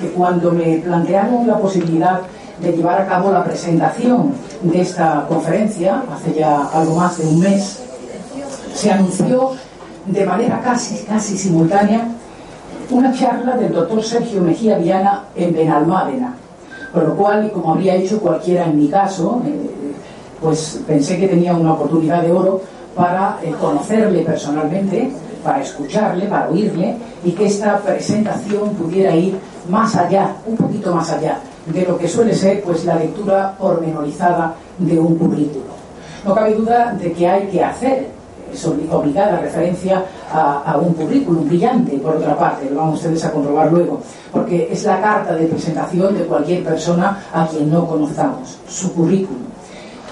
que cuando me plantearon la posibilidad de llevar a cabo la presentación de esta conferencia, hace ya algo más de un mes, se anunció de manera casi, casi simultánea una charla del doctor Sergio Mejía Viana en Benalmádena. Con lo cual, y como habría hecho cualquiera en mi caso, eh, pues pensé que tenía una oportunidad de oro para eh, conocerle personalmente, para escucharle, para oírle, y que esta presentación pudiera ir más allá, un poquito más allá, de lo que suele ser pues la lectura pormenorizada de un currículo. No cabe duda de que hay que hacer es obligada referencia a, un currículum brillante, por otra parte, lo van ustedes a comprobar luego, porque es la carta de presentación de cualquier persona a quien no conozcamos, su currículum.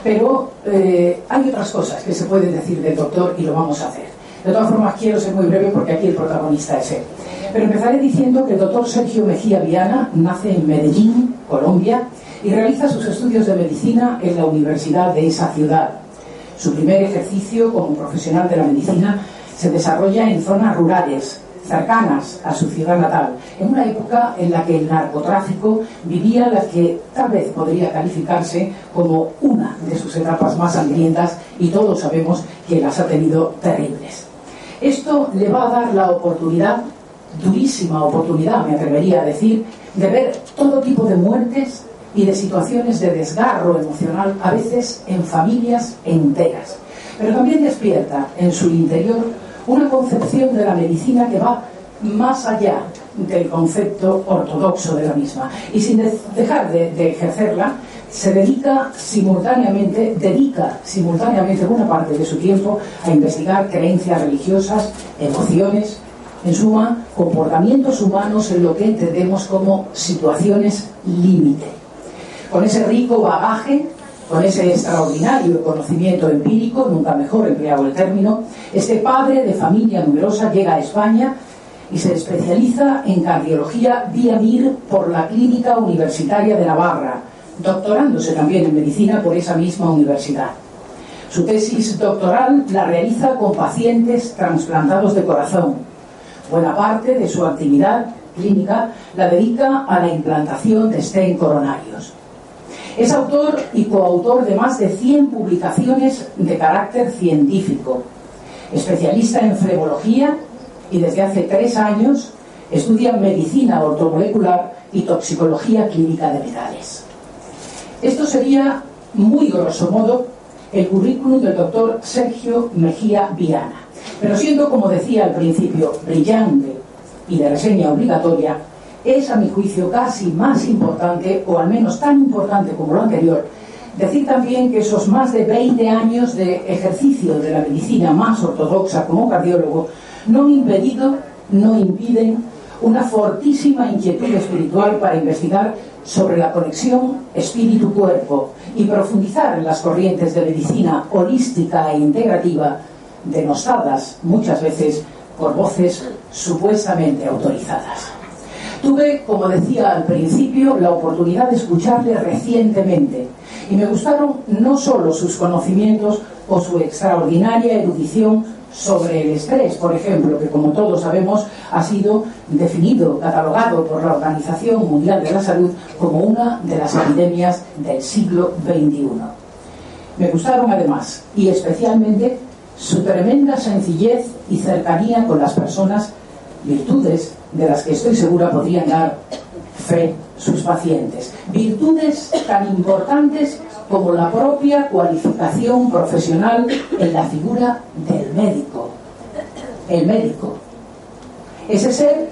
Pero eh, hay otras cosas que se pueden decir del doctor y lo vamos a hacer. De todas formas, quiero ser muy breve porque aquí el protagonista es él. Pero empezaré diciendo que el doctor Sergio Mejía Viana nace en Medellín, Colombia, y realiza sus estudios de medicina en la universidad de esa ciudad. Su primer ejercicio como profesional de la medicina se desarrolla en zonas rurales, cercanas a su ciudad natal, en una época en la que el narcotráfico vivía la que tal vez podría calificarse como una de sus etapas más sangrientas y todos sabemos que las ha tenido terribles. Esto le va a dar la oportunidad, durísima oportunidad me atrevería a decir, de ver todo tipo de muertes y de situaciones de desgarro emocional, a veces en familias enteras. Pero también despierta en su interior una concepción de la medicina que va más allá del concepto ortodoxo de la misma. Y sin dejar de, de, ejercerla, se dedica simultáneamente, dedica simultáneamente una parte de su tiempo a investigar creencias religiosas, emociones, en suma, comportamientos humanos en lo que entendemos como situaciones límite con ese rico bagaje, con ese extraordinario conocimiento empírico, nunca mejor empleado el término, este padre de familia numerosa llega a España y se especializa en cardiología vía MIR por la Clínica Universitaria de Navarra, doctorándose también en medicina por esa misma universidad. Su tesis doctoral la realiza con pacientes trasplantados de corazón. Buena parte de su actividad clínica la dedica a la implantación de stent coronarios. Es autor y coautor de más de 100 publicaciones de carácter científico, especialista en flebología y desde hace tres años estudia medicina ortomolecular y toxicología clínica de metales. Esto sería, muy grosso modo, el currículum del doctor Sergio Mejía Viana. Pero siendo, como decía al principio, brillante y de reseña obligatoria, es, a mi juicio, casi más importante, o al menos tan importante como lo anterior, decir también que esos más de 20 años de ejercicio de la medicina más ortodoxa como cardiólogo no han impedido, no impiden una fortísima inquietud espiritual para investigar sobre la conexión espíritu-cuerpo y profundizar en las corrientes de medicina holística e integrativa denostadas muchas veces por voces supuestamente autorizadas. Tuve, como decía al principio, la oportunidad de escucharle recientemente y me gustaron no solo sus conocimientos o su extraordinaria erudición sobre el estrés, por ejemplo, que como todos sabemos ha sido definido, catalogado por la Organización Mundial de la Salud como una de las epidemias del siglo XXI. Me gustaron además, y especialmente, su tremenda sencillez y cercanía con las personas, virtudes de las que estoy segura podrían dar fe sus pacientes. Virtudes tan importantes como la propia cualificación profesional en la figura del médico. El médico. Ese ser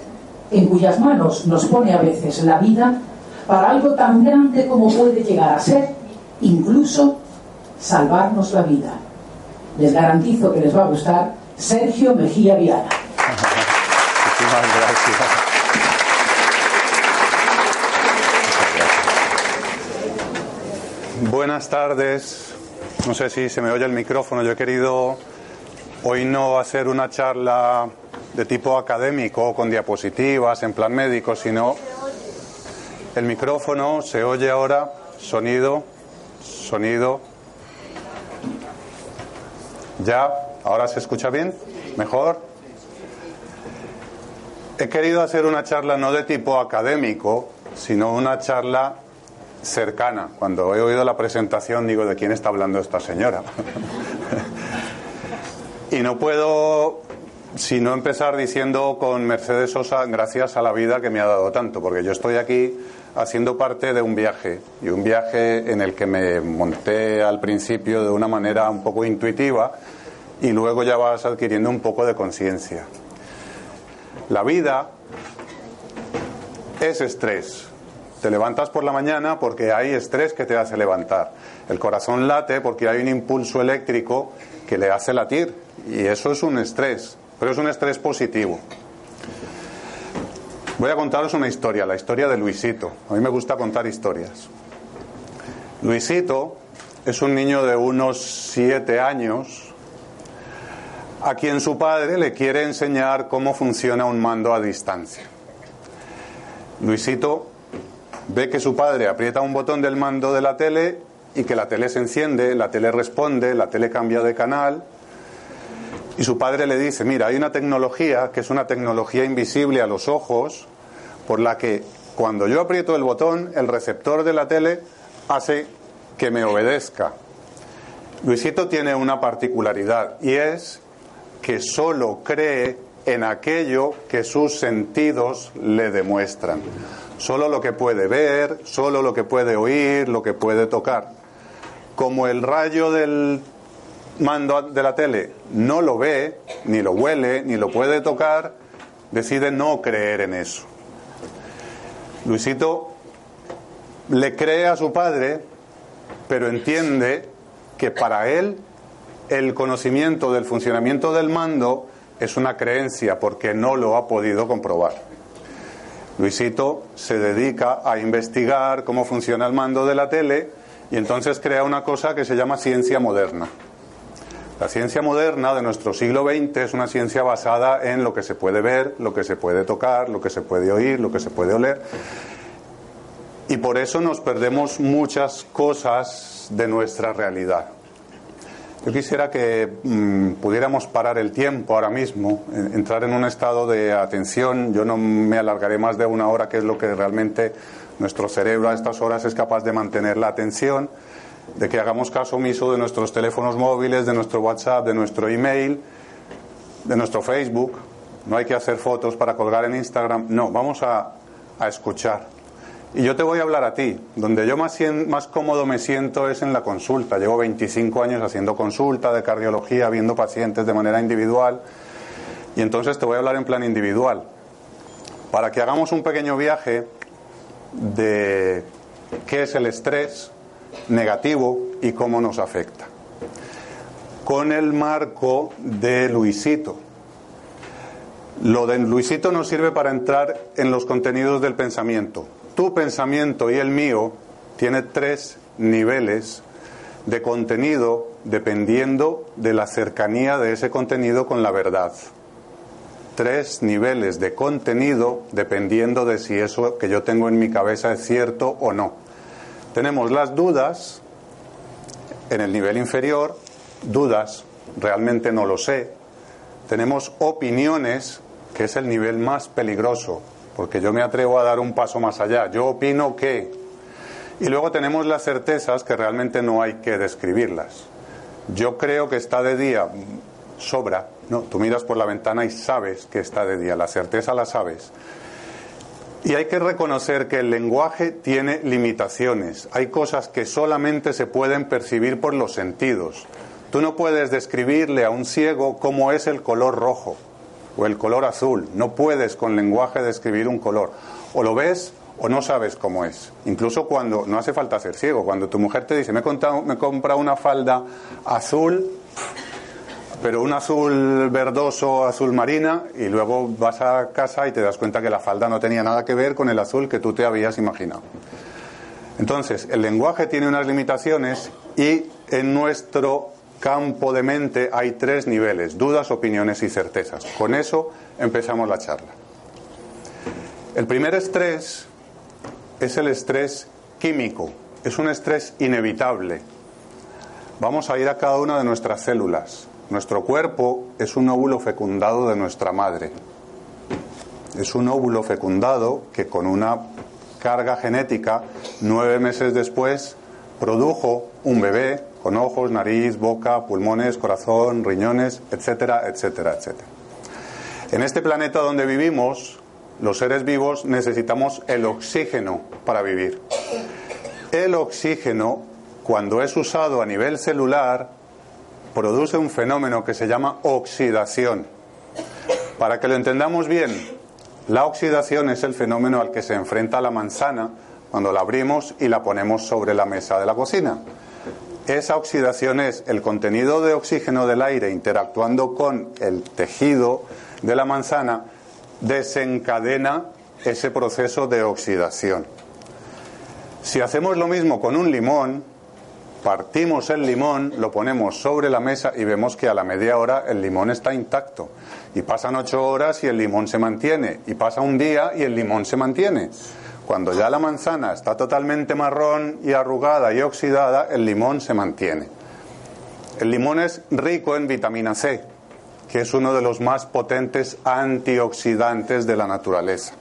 en cuyas manos nos pone a veces la vida para algo tan grande como puede llegar a ser, incluso salvarnos la vida. Les garantizo que les va a gustar Sergio Mejía Viana. Buenas tardes. No sé si se me oye el micrófono. Yo he querido hoy no hacer una charla de tipo académico con diapositivas en plan médico, sino el micrófono se oye ahora, sonido, sonido. ¿Ya? ¿Ahora se escucha bien? ¿Mejor? He querido hacer una charla no de tipo académico, sino una charla cercana. Cuando he oído la presentación digo, ¿de quién está hablando esta señora? y no puedo sino empezar diciendo con Mercedes Sosa, gracias a la vida que me ha dado tanto, porque yo estoy aquí haciendo parte de un viaje, y un viaje en el que me monté al principio de una manera un poco intuitiva, y luego ya vas adquiriendo un poco de conciencia. La vida es estrés. Te levantas por la mañana porque hay estrés que te hace levantar. El corazón late porque hay un impulso eléctrico que le hace latir. Y eso es un estrés, pero es un estrés positivo. Voy a contaros una historia, la historia de Luisito. A mí me gusta contar historias. Luisito es un niño de unos siete años a quien su padre le quiere enseñar cómo funciona un mando a distancia. Luisito ve que su padre aprieta un botón del mando de la tele y que la tele se enciende, la tele responde, la tele cambia de canal. Y su padre le dice, mira, hay una tecnología que es una tecnología invisible a los ojos, por la que cuando yo aprieto el botón, el receptor de la tele hace que me obedezca. Luisito tiene una particularidad y es que solo cree en aquello que sus sentidos le demuestran. Solo lo que puede ver, solo lo que puede oír, lo que puede tocar. Como el rayo del mando de la tele no lo ve, ni lo huele, ni lo puede tocar, decide no creer en eso. Luisito le cree a su padre, pero entiende que para él el conocimiento del funcionamiento del mando es una creencia porque no lo ha podido comprobar. Luisito se dedica a investigar cómo funciona el mando de la tele y entonces crea una cosa que se llama ciencia moderna. La ciencia moderna de nuestro siglo XX es una ciencia basada en lo que se puede ver, lo que se puede tocar, lo que se puede oír, lo que se puede oler. Y por eso nos perdemos muchas cosas de nuestra realidad. Yo quisiera que mm, pudiéramos parar el tiempo ahora mismo, entrar en un estado de atención. Yo no me alargaré más de una hora, que es lo que realmente nuestro cerebro a estas horas es capaz de mantener la atención, de que hagamos caso omiso de nuestros teléfonos móviles, de nuestro WhatsApp, de nuestro email, de nuestro Facebook. No hay que hacer fotos para colgar en Instagram. No, vamos a, a escuchar. Y yo te voy a hablar a ti. Donde yo más, cómodo me siento es en la consulta. Llevo 25 años haciendo consulta de cardiología, viendo pacientes de manera individual. Y entonces te voy a hablar en plan individual. Para que hagamos un pequeño viaje de qué es el estrés negativo y cómo nos afecta. Con el marco de Luisito. Lo de Luisito nos sirve para entrar en los contenidos del pensamiento tu pensamiento y el mío tiene tres niveles de contenido dependiendo de la cercanía de ese contenido con la verdad. Tres niveles de contenido dependiendo de si eso que yo tengo en mi cabeza es cierto o no. Tenemos las dudas en el nivel inferior, dudas, realmente no lo sé. Tenemos opiniones, que es el nivel más peligroso, porque yo me atrevo a dar un paso más allá. Yo opino que... Y luego tenemos las certezas que realmente no hay que describirlas. Yo creo que está de día, sobra, ¿no? Tú miras por la ventana y sabes que está de día, la certeza la sabes. Y hay que reconocer que el lenguaje tiene limitaciones. Hay cosas que solamente se pueden percibir por los sentidos. Tú no puedes describirle a un ciego cómo es el color rojo o el color azul. No puedes con lenguaje describir un color. O lo ves o no sabes cómo es. Incluso cuando, no hace falta ser ciego, cuando tu mujer te dice, me he, comprado, una falda azul, pero un azul verdoso, azul marina, y luego vas a casa y te das cuenta que la falda no tenía nada que ver con el azul que tú te habías imaginado. Entonces, el lenguaje tiene unas limitaciones y en nuestro campo de mente hay tres niveles, dudas, opiniones y certezas. Con eso empezamos la charla. El primer estrés es el estrés químico, es un estrés inevitable. Vamos a ir a cada una de nuestras células. Nuestro cuerpo es un óvulo fecundado de nuestra madre. Es un óvulo fecundado que con una carga genética, nueve meses después, produjo un bebé con ojos, nariz, boca, pulmones, corazón, riñones, etcétera, etcétera, etcétera. En este planeta donde vivimos, los seres vivos necesitamos el oxígeno para vivir. El oxígeno, cuando es usado a nivel celular, produce un fenómeno que se llama oxidación. Para que lo entendamos bien, la oxidación es el fenómeno al que se enfrenta la manzana cuando la abrimos y la ponemos sobre la mesa de la cocina. Esa oxidación es el contenido de oxígeno del aire interactuando con el tejido de la manzana, desencadena ese proceso de oxidación. Si hacemos lo mismo con un limón, partimos el limón, lo ponemos sobre la mesa y vemos que a la media hora el limón está intacto. Y pasan ocho horas y el limón se mantiene. Y pasa un día y el limón se mantiene. Cuando ya la manzana está totalmente marrón y arrugada y oxidada, el limón se mantiene. El limón es rico en vitamina C, que es uno de los más potentes antioxidantes de la naturaleza.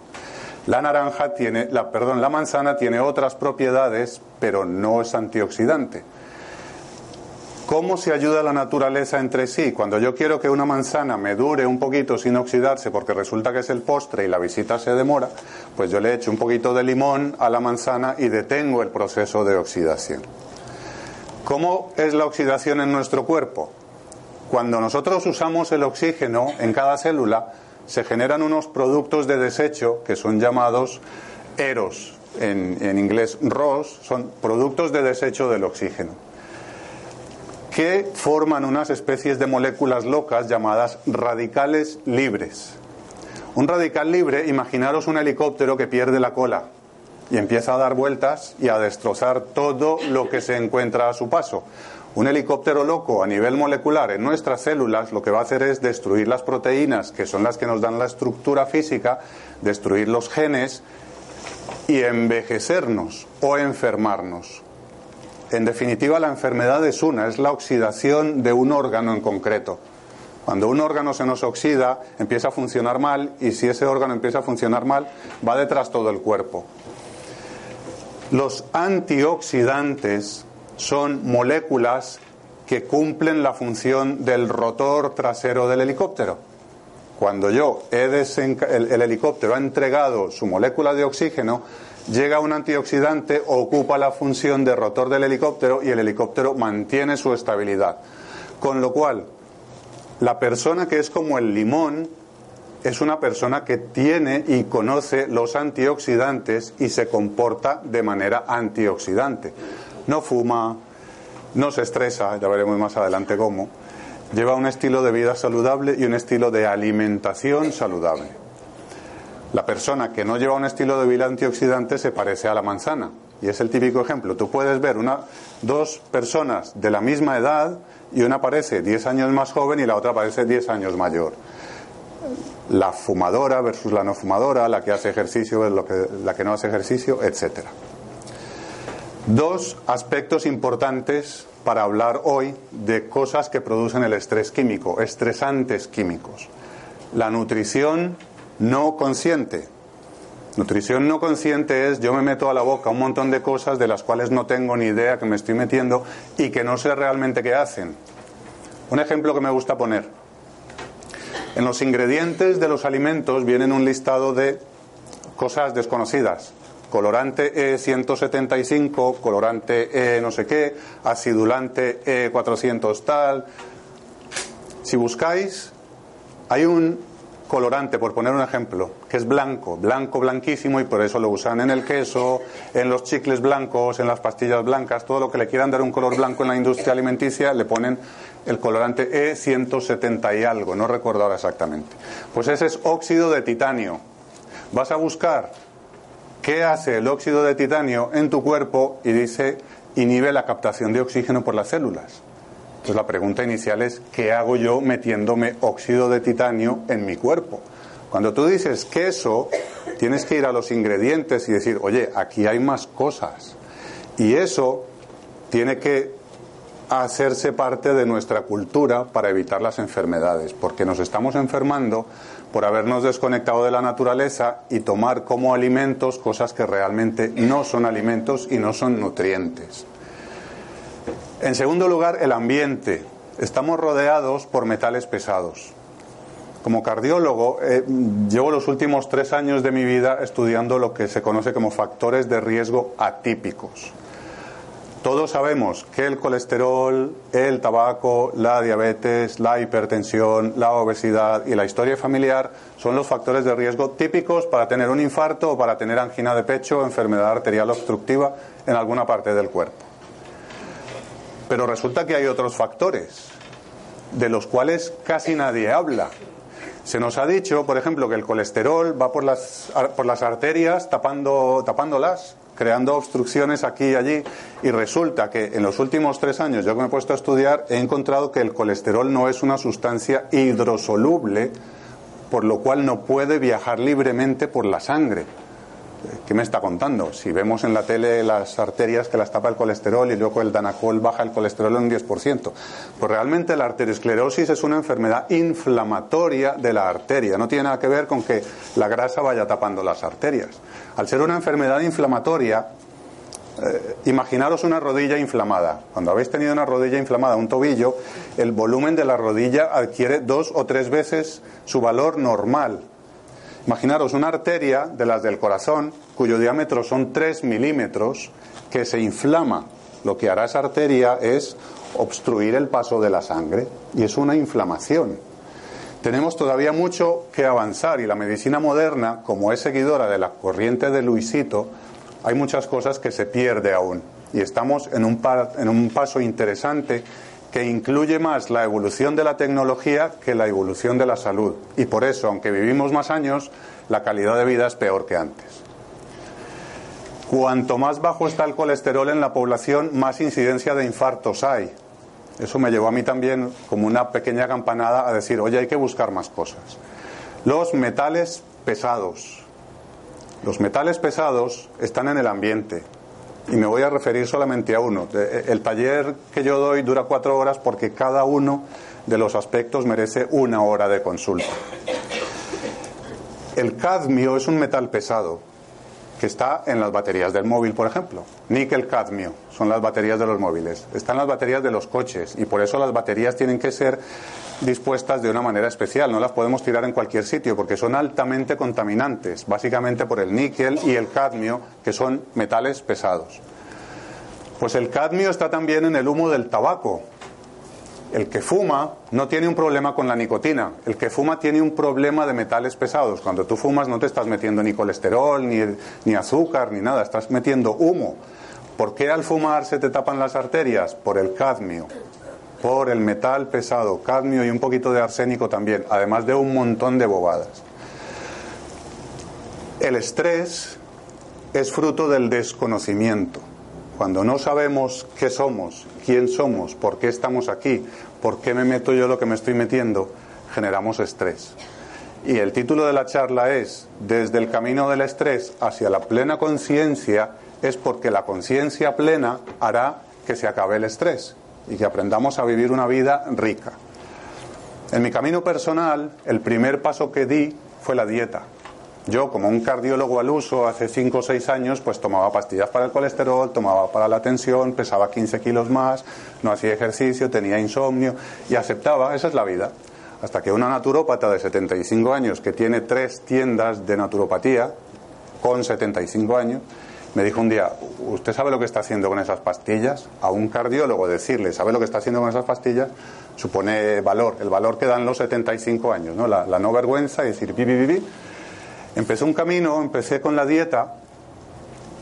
La naranja tiene, la, perdón, la manzana tiene otras propiedades, pero no es antioxidante. ¿Cómo se ayuda la naturaleza entre sí? Cuando yo quiero que una manzana me dure un poquito sin oxidarse porque resulta que es el postre y la visita se demora, pues yo le echo un poquito de limón a la manzana y detengo el proceso de oxidación. ¿Cómo es la oxidación en nuestro cuerpo? Cuando nosotros usamos el oxígeno en cada célula, se generan unos productos de desecho que son llamados eros, en, inglés ROS, son productos de desecho del oxígeno que forman unas especies de moléculas locas llamadas radicales libres. Un radical libre, imaginaros un helicóptero que pierde la cola y empieza a dar vueltas y a destrozar todo lo que se encuentra a su paso. Un helicóptero loco a nivel molecular en nuestras células lo que va a hacer es destruir las proteínas, que son las que nos dan la estructura física, destruir los genes y envejecernos o enfermarnos. En definitiva, la enfermedad es una, es la oxidación de un órgano en concreto. Cuando un órgano se nos oxida, empieza a funcionar mal y si ese órgano empieza a funcionar mal, va detrás todo el cuerpo. Los antioxidantes son moléculas que cumplen la función del rotor trasero del helicóptero. Cuando yo he el, el helicóptero ha entregado su molécula de oxígeno, llega un antioxidante, ocupa la función de rotor del helicóptero y el helicóptero mantiene su estabilidad. Con lo cual, la persona que es como el limón es una persona que tiene y conoce los antioxidantes y se comporta de manera antioxidante. No fuma, no se estresa, ya veremos más adelante cómo. Lleva un estilo de vida saludable y un estilo de alimentación saludable. La persona que no lleva un estilo de vida antioxidante se parece a la manzana. Y es el típico ejemplo. Tú puedes ver una, dos personas de la misma edad y una parece 10 años más joven y la otra parece 10 años mayor. La fumadora versus la no fumadora, la que hace ejercicio versus la que no hace ejercicio, etc. Dos aspectos importantes para hablar hoy de cosas que producen el estrés químico, estresantes químicos. La nutrición no consciente. Nutrición no consciente es yo me meto a la boca un montón de cosas de las cuales no tengo ni idea que me estoy metiendo y que no sé realmente qué hacen. Un ejemplo que me gusta poner. En los ingredientes de los alimentos vienen un listado de cosas desconocidas. Colorante E175, colorante E no sé qué, acidulante E400 tal. Si buscáis, hay un colorante, por poner un ejemplo, que es blanco, blanco, blanquísimo, y por eso lo usan en el queso, en los chicles blancos, en las pastillas blancas, todo lo que le quieran dar un color blanco en la industria alimenticia, le ponen el colorante E170 y algo, no recuerdo ahora exactamente. Pues ese es óxido de titanio. Vas a buscar qué hace el óxido de titanio en tu cuerpo y dice inhibe la captación de oxígeno por las células. Entonces la pregunta inicial es, ¿qué hago yo metiéndome óxido de titanio en mi cuerpo? Cuando tú dices queso, tienes que ir a los ingredientes y decir, oye, aquí hay más cosas. Y eso tiene que hacerse parte de nuestra cultura para evitar las enfermedades, porque nos estamos enfermando por habernos desconectado de la naturaleza y tomar como alimentos cosas que realmente no son alimentos y no son nutrientes. En segundo lugar, el ambiente. Estamos rodeados por metales pesados. Como cardiólogo, eh, llevo los últimos tres años de mi vida estudiando lo que se conoce como factores de riesgo atípicos. Todos sabemos que el colesterol, el tabaco, la diabetes, la hipertensión, la obesidad y la historia familiar son los factores de riesgo típicos para tener un infarto o para tener angina de pecho o enfermedad arterial obstructiva en alguna parte del cuerpo. Pero resulta que hay otros factores de los cuales casi nadie habla. Se nos ha dicho, por ejemplo, que el colesterol va por las, por las arterias tapando, tapándolas, creando obstrucciones aquí y allí, y resulta que en los últimos tres años, yo que me he puesto a estudiar, he encontrado que el colesterol no es una sustancia hidrosoluble, por lo cual no puede viajar libremente por la sangre. ¿Qué me está contando? Si vemos en la tele las arterias que las tapa el colesterol y luego el danacol baja el colesterol en un 10%. Pues realmente la arteriosclerosis es una enfermedad inflamatoria de la arteria. No tiene nada que ver con que la grasa vaya tapando las arterias. Al ser una enfermedad inflamatoria, eh, imaginaros una rodilla inflamada. Cuando habéis tenido una rodilla inflamada, un tobillo, el volumen de la rodilla adquiere dos o tres veces su valor normal Imaginaros una arteria de las del corazón cuyo diámetro son 3 milímetros que se inflama. Lo que hará esa arteria es obstruir el paso de la sangre y es una inflamación. Tenemos todavía mucho que avanzar y la medicina moderna, como es seguidora de la corriente de Luisito, hay muchas cosas que se pierde aún. Y estamos en un, en un paso interesante que incluye más la evolución de la tecnología que la evolución de la salud. Y por eso, aunque vivimos más años, la calidad de vida es peor que antes. Cuanto más bajo está el colesterol en la población, más incidencia de infartos hay. Eso me llevó a mí también como una pequeña campanada a decir, oye, hay que buscar más cosas. Los metales pesados. Los metales pesados están en el ambiente, y me voy a referir solamente a uno. Eh, el taller que yo doy dura cuatro horas porque cada uno de los aspectos merece una hora de consulta. El cadmio es un metal pesado que está en las baterías del móvil, por ejemplo. Níquel cadmio son las baterías de los móviles. Están las baterías de los coches y por eso las baterías tienen que ser dispuestas de una manera especial. No las podemos tirar en cualquier sitio porque son altamente contaminantes, básicamente por el níquel y el cadmio, que son metales pesados. Pues el cadmio está también en el humo del tabaco. El que fuma no tiene un problema con la nicotina, el que fuma tiene un problema de metales pesados. Cuando tú fumas no te estás metiendo ni colesterol, ni, ni azúcar, ni nada, estás metiendo humo. ¿Por qué al fumar se te tapan las arterias? Por el cadmio por el metal pesado, cadmio y un poquito de arsénico también, además de un montón de bobadas. El estrés es fruto del desconocimiento. Cuando no sabemos qué somos, quién somos, por qué estamos aquí, por qué me meto yo lo que me estoy metiendo, generamos estrés. Y el título de la charla es Desde el camino del estrés hacia la plena conciencia, es porque la conciencia plena hará que se acabe el estrés y que aprendamos a vivir una vida rica. En mi camino personal, el primer paso que di fue la dieta. Yo, como un cardiólogo al uso hace 5 o 6 años, pues tomaba pastillas para el colesterol, tomaba para la tensión, pesaba 15 kilos más, no hacía ejercicio, tenía insomnio y aceptaba, esa es la vida. Hasta que una naturópata de 75 años, que tiene tres tiendas de naturopatía, con 75 años, me dijo un día, ¿usted sabe lo que está haciendo con esas pastillas? A un cardiólogo decirle, ¿sabe lo que está haciendo con esas pastillas? Supone valor, el valor que dan los 75 años, ¿no? La, no vergüenza y decir, vi, vi, vi. Empecé un camino, empecé con la dieta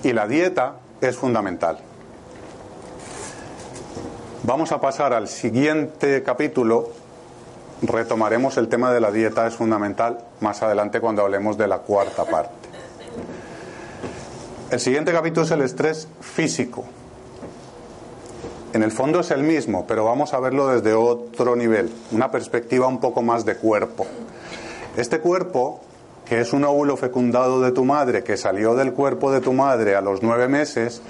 y la dieta es fundamental. Vamos a pasar al siguiente capítulo. Retomaremos el tema de la dieta es fundamental más adelante cuando hablemos de la cuarta parte. El siguiente capítulo es el estrés físico. En el fondo es el mismo, pero vamos a verlo desde otro nivel, una perspectiva un poco más de cuerpo. Este cuerpo, que es un óvulo fecundado de tu madre, que salió del cuerpo de tu madre a los nueve meses,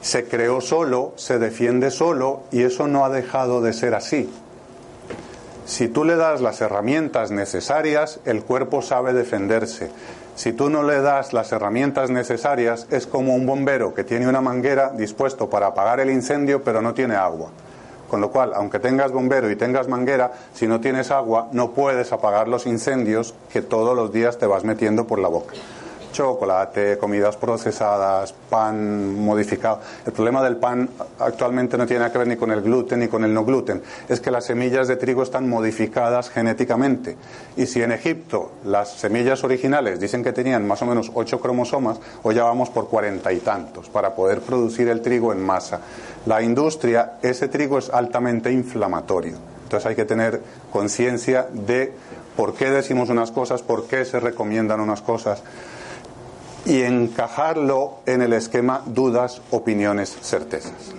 se creó solo, se defiende solo y eso no ha dejado de ser así. Si tú le das las herramientas necesarias, el cuerpo sabe defenderse. Si tú no le das las herramientas necesarias, es como un bombero que tiene una manguera dispuesto para apagar el incendio, pero no tiene agua. Con lo cual, aunque tengas bombero y tengas manguera, si no tienes agua, no puedes apagar los incendios que todos los días te vas metiendo por la boca chocolate, comidas procesadas, pan modificado. El problema del pan actualmente no tiene nada que ver ni con el gluten ni con el no gluten, es que las semillas de trigo están modificadas genéticamente. Y si en Egipto las semillas originales dicen que tenían más o menos ocho cromosomas, hoy ya vamos por cuarenta y tantos para poder producir el trigo en masa. La industria, ese trigo es altamente inflamatorio. Entonces hay que tener conciencia de por qué decimos unas cosas, por qué se recomiendan unas cosas y encajarlo en el esquema dudas, opiniones, certezas.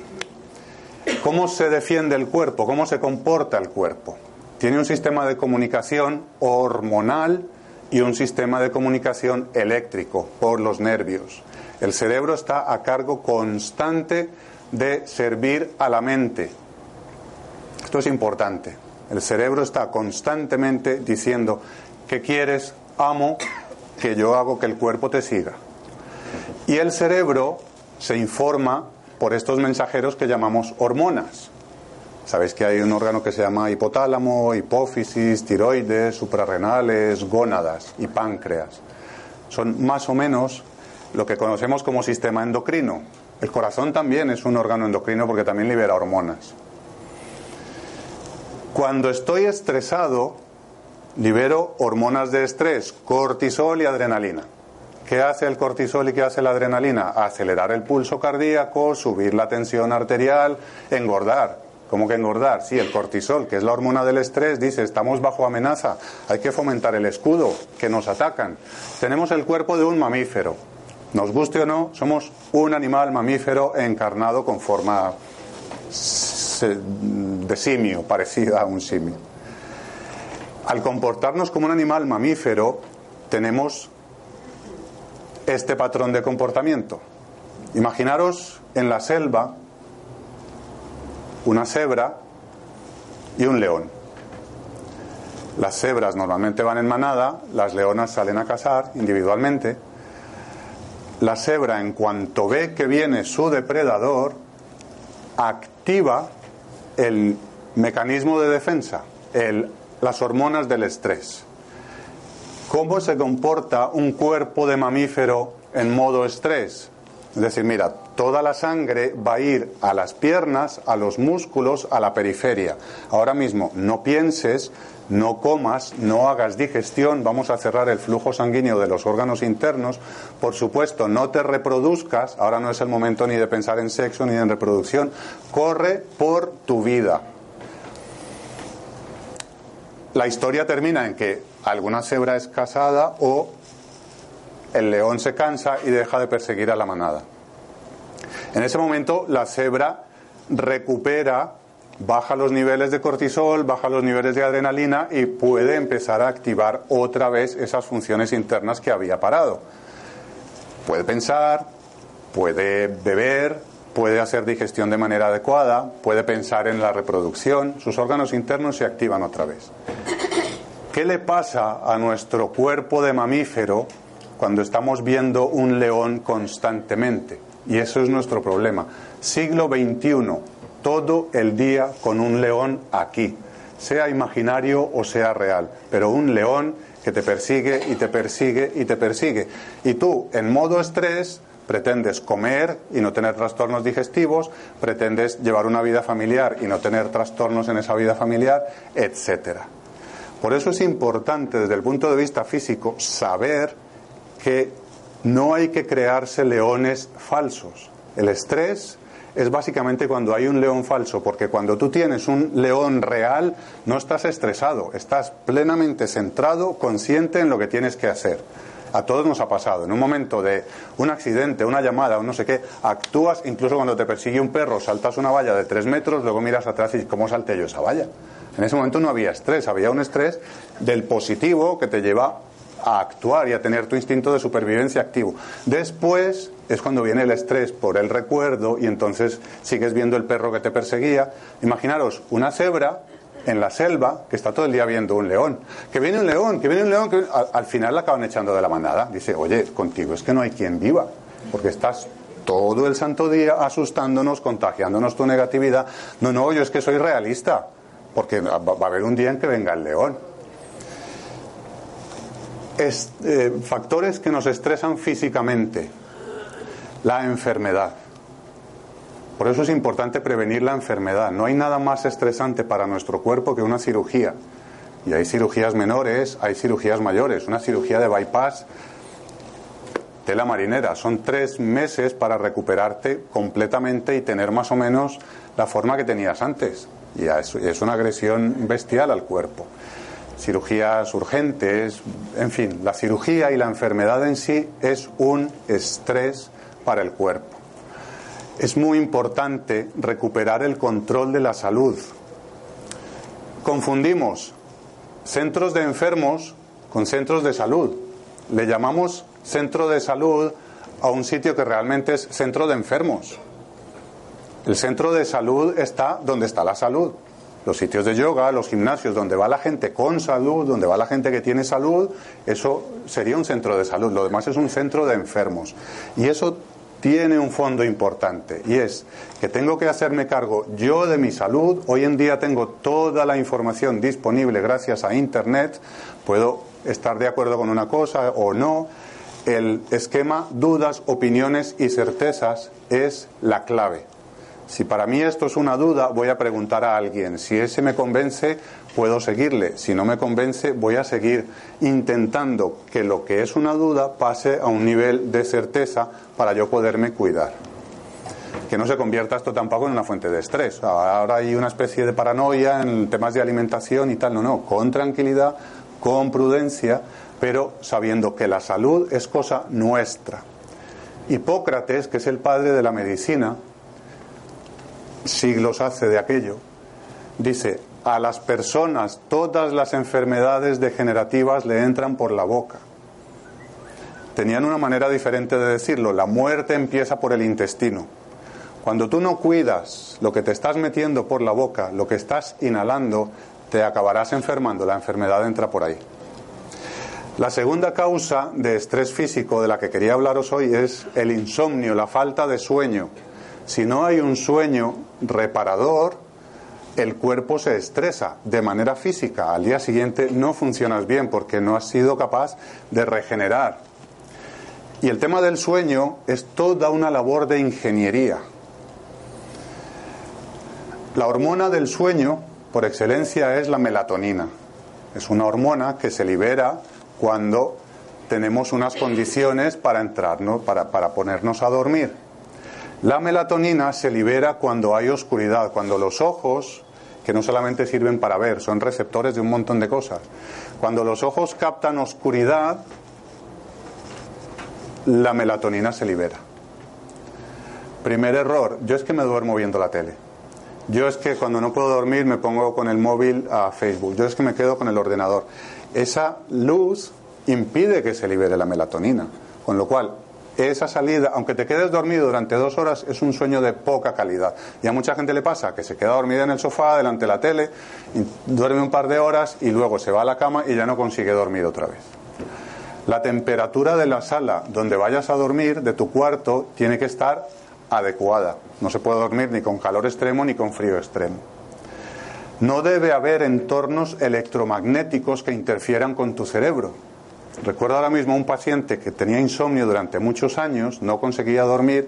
¿Cómo se defiende el cuerpo? ¿Cómo se comporta el cuerpo? Tiene un sistema de comunicación hormonal y un sistema de comunicación eléctrico por los nervios. El cerebro está a cargo constante de servir a la mente. Esto es importante. El cerebro está constantemente diciendo, ¿qué quieres? Amo, que yo hago que el cuerpo te siga. Y el cerebro se informa por estos mensajeros que llamamos hormonas. Sabéis que hay un órgano que se llama hipotálamo, hipófisis, tiroides, suprarrenales, gónadas y páncreas. Son más o menos lo que conocemos como sistema endocrino. El corazón también es un órgano endocrino porque también libera hormonas. Cuando estoy estresado, libero hormonas de estrés, cortisol y adrenalina. ¿Qué hace el cortisol y qué hace la adrenalina? Acelerar el pulso cardíaco, subir la tensión arterial, engordar. ¿Cómo que engordar? Sí, el cortisol, que es la hormona del estrés, dice, estamos bajo amenaza, hay que fomentar el escudo, que nos atacan. Tenemos el cuerpo de un mamífero. Nos guste o no, somos un animal mamífero encarnado con forma de simio, parecida a un simio. Al comportarnos como un animal mamífero, tenemos este patrón de comportamiento. Imaginaros en la selva una cebra y un león. Las cebras normalmente van en manada, las leonas salen a cazar individualmente. La cebra, en cuanto ve que viene su depredador, activa el mecanismo de defensa, el las hormonas del estrés. ¿Cómo se comporta un cuerpo de mamífero en modo estrés? Es decir, mira, toda la sangre va a ir a las piernas, a los músculos, a la periferia. Ahora mismo, no pienses, no comas, no hagas digestión, vamos a cerrar el flujo sanguíneo de los órganos internos. Por supuesto, no te reproduzcas, ahora no es el momento ni de pensar en sexo ni en reproducción. Corre por tu vida. La historia termina en que alguna cebra es casada o el león se cansa y deja de perseguir a la manada. En ese momento la cebra recupera, baja los niveles de cortisol, baja los niveles de adrenalina y puede empezar a activar otra vez esas funciones internas que había parado. Puede pensar, puede beber, puede hacer digestión de manera adecuada, puede pensar en la reproducción, sus órganos internos se activan otra vez. ¿Qué le pasa a nuestro cuerpo de mamífero cuando estamos viendo un león constantemente? Y eso es nuestro problema. Siglo XXI, todo el día con un león aquí, sea imaginario o sea real, pero un león que te persigue y te persigue y te persigue. Y tú, en modo estrés, pretendes comer y no tener trastornos digestivos, pretendes llevar una vida familiar y no tener trastornos en esa vida familiar, etcétera. Por eso es importante desde el punto de vista físico saber que no hay que crearse leones falsos. El estrés es básicamente cuando hay un león falso, porque cuando tú tienes un león real no estás estresado, estás plenamente centrado, consciente en lo que tienes que hacer. A todos nos ha pasado. En un momento de un accidente, una llamada o no sé qué, actúas incluso cuando te persigue un perro, saltas una valla de tres metros, luego miras atrás y ¿cómo salté yo esa valla? En ese momento no había estrés, había un estrés del positivo que te lleva a actuar y a tener tu instinto de supervivencia activo. Después es cuando viene el estrés por el recuerdo y entonces sigues viendo el perro que te perseguía. Imaginaros una cebra en la selva que está todo el día viendo un león. Que viene un león, que viene un león, que al, al final la acaban echando de la manada. Dice, oye, contigo es que no hay quien viva, porque estás todo el santo día asustándonos, contagiándonos tu negatividad. No, no, yo es que soy realista, porque va a haber un día en que venga el león. Eh, factores que nos estresan físicamente. La enfermedad. Por eso es importante prevenir la enfermedad. No hay nada más estresante para nuestro cuerpo que una cirugía. Y hay cirugías menores, hay cirugías mayores. Una cirugía de bypass, tela marinera. Son tres meses para recuperarte completamente y tener más o menos la forma que tenías antes. Y es, una agresión bestial al cuerpo cirugías urgentes, en fin, la cirugía y la enfermedad en sí es un estrés para el cuerpo. Es muy importante recuperar el control de la salud. Confundimos centros de enfermos con centros de salud. Le llamamos centro de salud a un sitio que realmente es centro de enfermos. El centro de salud está donde está la salud los sitios de yoga, los gimnasios donde va la gente con salud, donde va la gente que tiene salud, eso sería un centro de salud. Lo demás es un centro de enfermos. Y eso tiene un fondo importante y es que tengo que hacerme cargo yo de mi salud. Hoy en día tengo toda la información disponible gracias a Internet. Puedo estar de acuerdo con una cosa o no. El esquema dudas, opiniones y certezas es la clave. Si para mí esto es una duda, voy a preguntar a alguien. Si ese me convence, puedo seguirle. Si no me convence, voy a seguir intentando que lo que es una duda pase a un nivel de certeza para yo poderme cuidar. Que no se convierta esto tampoco en una fuente de estrés. Ahora hay una especie de paranoia en temas de alimentación y tal. No, no, con tranquilidad, con prudencia, pero sabiendo que la salud es cosa nuestra. Hipócrates, que es el padre de la medicina, siglos hace de aquello, dice, a las personas todas las enfermedades degenerativas le entran por la boca. Tenían una manera diferente de decirlo, la muerte empieza por el intestino. Cuando tú no cuidas lo que te estás metiendo por la boca, lo que estás inhalando, te acabarás enfermando, la enfermedad entra por ahí. La segunda causa de estrés físico de la que quería hablaros hoy es el insomnio, la falta de sueño. Si no hay un sueño reparador, el cuerpo se estresa de manera física. Al día siguiente no funcionas bien porque no has sido capaz de regenerar. Y el tema del sueño es toda una labor de ingeniería. La hormona del sueño, por excelencia, es la melatonina. Es una hormona que se libera cuando tenemos unas condiciones para entrar, para, para ponernos a dormir. La melatonina se libera cuando hay oscuridad, cuando los ojos, que no solamente sirven para ver, son receptores de un montón de cosas, cuando los ojos captan oscuridad, la melatonina se libera. Primer error, yo es que me duermo viendo la tele. Yo es que cuando no puedo dormir me pongo con el móvil a Facebook. Yo es que me quedo con el ordenador. Esa luz impide que se libere la melatonina. Con lo cual, esa salida, aunque te quedes dormido durante dos horas, es un sueño de poca calidad. Y a mucha gente le pasa que se queda dormida en el sofá, delante de la tele, duerme un par de horas y luego se va a la cama y ya no consigue dormir otra vez. La temperatura de la sala donde vayas a dormir, de tu cuarto, tiene que estar adecuada. No se puede dormir ni con calor extremo ni con frío extremo. No debe haber entornos electromagnéticos que interfieran con tu cerebro Recuerdo ahora mismo un paciente que tenía insomnio durante muchos años, no conseguía dormir.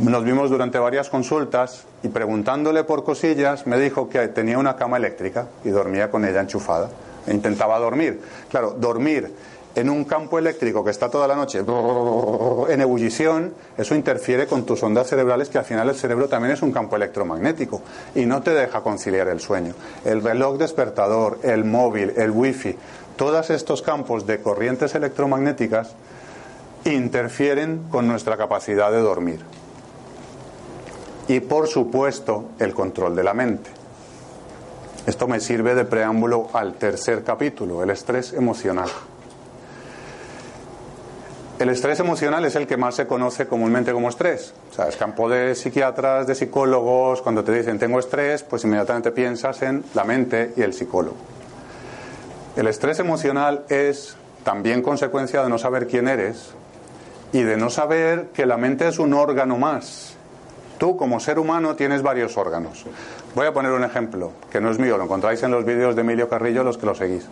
Nos vimos durante varias consultas y preguntándole por cosillas me dijo que tenía una cama eléctrica y dormía con ella enchufada. E intentaba dormir. Claro, dormir en un campo eléctrico que está toda la noche en ebullición, eso interfiere con tus ondas cerebrales, que al final el cerebro también es un campo electromagnético y no te deja conciliar el sueño. El reloj despertador, el móvil, el wifi, todos estos campos de corrientes electromagnéticas interfieren con nuestra capacidad de dormir. Y por supuesto, el control de la mente. Esto me sirve de preámbulo al tercer capítulo, el estrés emocional. El estrés emocional es el que más se conoce comúnmente como estrés. O sea, es campo de psiquiatras, de psicólogos, cuando te dicen tengo estrés, pues inmediatamente piensas en la mente y el psicólogo. El estrés emocional es también consecuencia de no saber quién eres y de no saber que la mente es un órgano más. Tú como ser humano tienes varios órganos. Voy a poner un ejemplo, que no es mío, lo encontráis en los vídeos de Emilio Carrillo, los que lo seguís.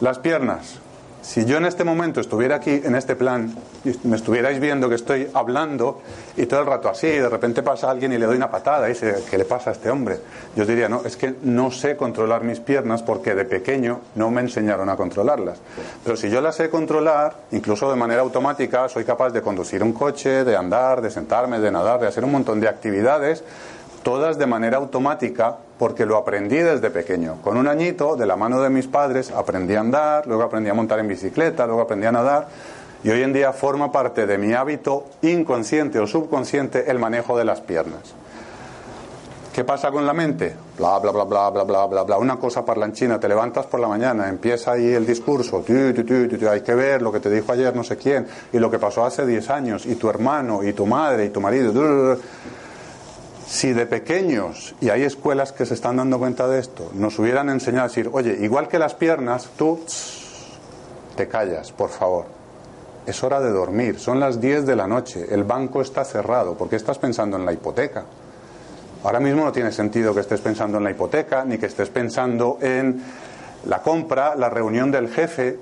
Las piernas. Si yo en este momento estuviera aquí, en este plan, y me estuvierais viendo que estoy hablando y todo el rato así, y de repente pasa alguien y le doy una patada y dice, ¿qué le pasa a este hombre? Yo diría, no, es que no sé controlar mis piernas porque de pequeño no me enseñaron a controlarlas. Pero si yo las sé controlar, incluso de manera automática, soy capaz de conducir un coche, de andar, de sentarme, de nadar, de hacer un montón de actividades todas de manera automática porque lo aprendí desde pequeño. Con un añito, de la mano de mis padres, aprendí a andar, luego aprendí a montar en bicicleta, luego aprendí a nadar y hoy en día forma parte de mi hábito inconsciente o subconsciente el manejo de las piernas. ¿Qué pasa con la mente? Bla, bla, bla, bla, bla, bla, bla, bla. Una cosa parlanchina, te levantas por la mañana, empieza ahí el discurso, hay que ver lo que te dijo ayer no sé quién, y lo que pasó hace 10 años, y tu hermano, y tu madre, y tu marido. Si de pequeños, y hay escuelas que se están dando cuenta de esto, nos hubieran enseñado a decir, oye, igual que las piernas, tú te callas, por favor. Es hora de dormir, son las 10 de la noche, el banco está cerrado, ¿por qué estás pensando en la hipoteca? Ahora mismo no tiene sentido que estés pensando en la hipoteca, ni que estés pensando en la compra, la reunión del jefe,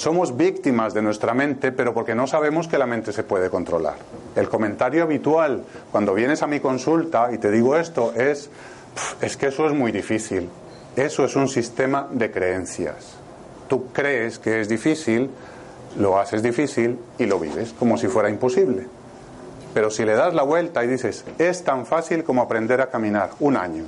somos víctimas de nuestra mente, pero porque no sabemos que la mente se puede controlar. El comentario habitual cuando vienes a mi consulta y te digo esto es, es que eso es muy difícil. Eso es un sistema de creencias. Tú crees que es difícil, lo haces difícil y lo vives como si fuera imposible. Pero si le das la vuelta y dices, es tan fácil como aprender a caminar, un año.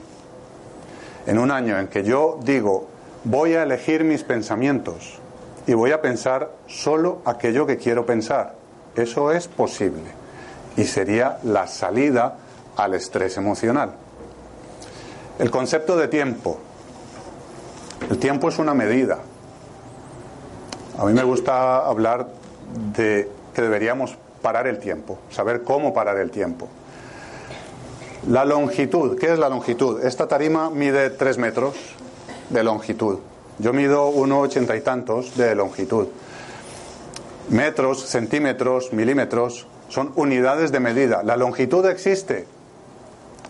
En un año en que yo digo, voy a elegir mis pensamientos, y voy a pensar solo aquello que quiero pensar. Eso es posible y sería la salida al estrés emocional. El concepto de tiempo. El tiempo es una medida. A mí me gusta hablar de que deberíamos parar el tiempo, saber cómo parar el tiempo. La longitud, ¿qué es la longitud? Esta tarima mide 3 metros de longitud. Yo mido 1,80 y tantos de longitud. Metros, centímetros, milímetros son unidades de medida. ¿La longitud existe?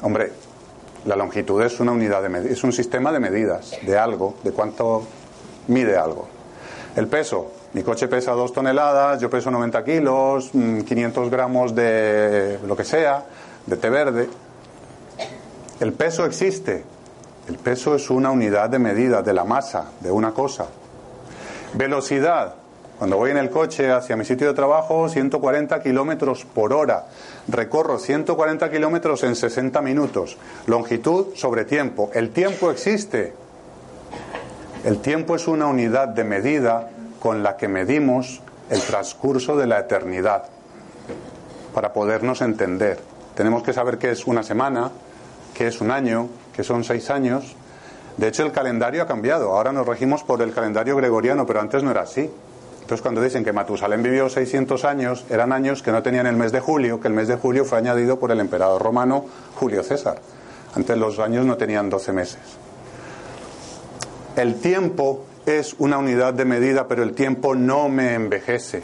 Hombre, la longitud es una unidad de medida, es un sistema de medidas de algo, de cuánto mide algo. El peso, mi coche pesa 2 toneladas, yo peso 90 kilos, 500 mm, gramos de lo que sea, de té verde. El peso existe, el peso es una unidad de medida de la masa de una cosa. Velocidad. Cuando voy en el coche hacia mi sitio de trabajo, 140 kilómetros por hora. Recorro 140 kilómetros en 60 minutos. Longitud sobre tiempo. El tiempo existe. El tiempo es una unidad de medida con la que medimos el transcurso de la eternidad. Para podernos entender. Tenemos que saber qué es una semana, qué es un año, que son seis años. De hecho, el calendario ha cambiado. Ahora nos regimos por el calendario gregoriano, pero antes no era así. Entonces, cuando dicen que Matusalén vivió 600 años, eran años que no tenían el mes de julio, que el mes de julio fue añadido por el emperador romano Julio César. Antes los años no tenían 12 meses. El tiempo es una unidad de medida, pero el tiempo no me envejece.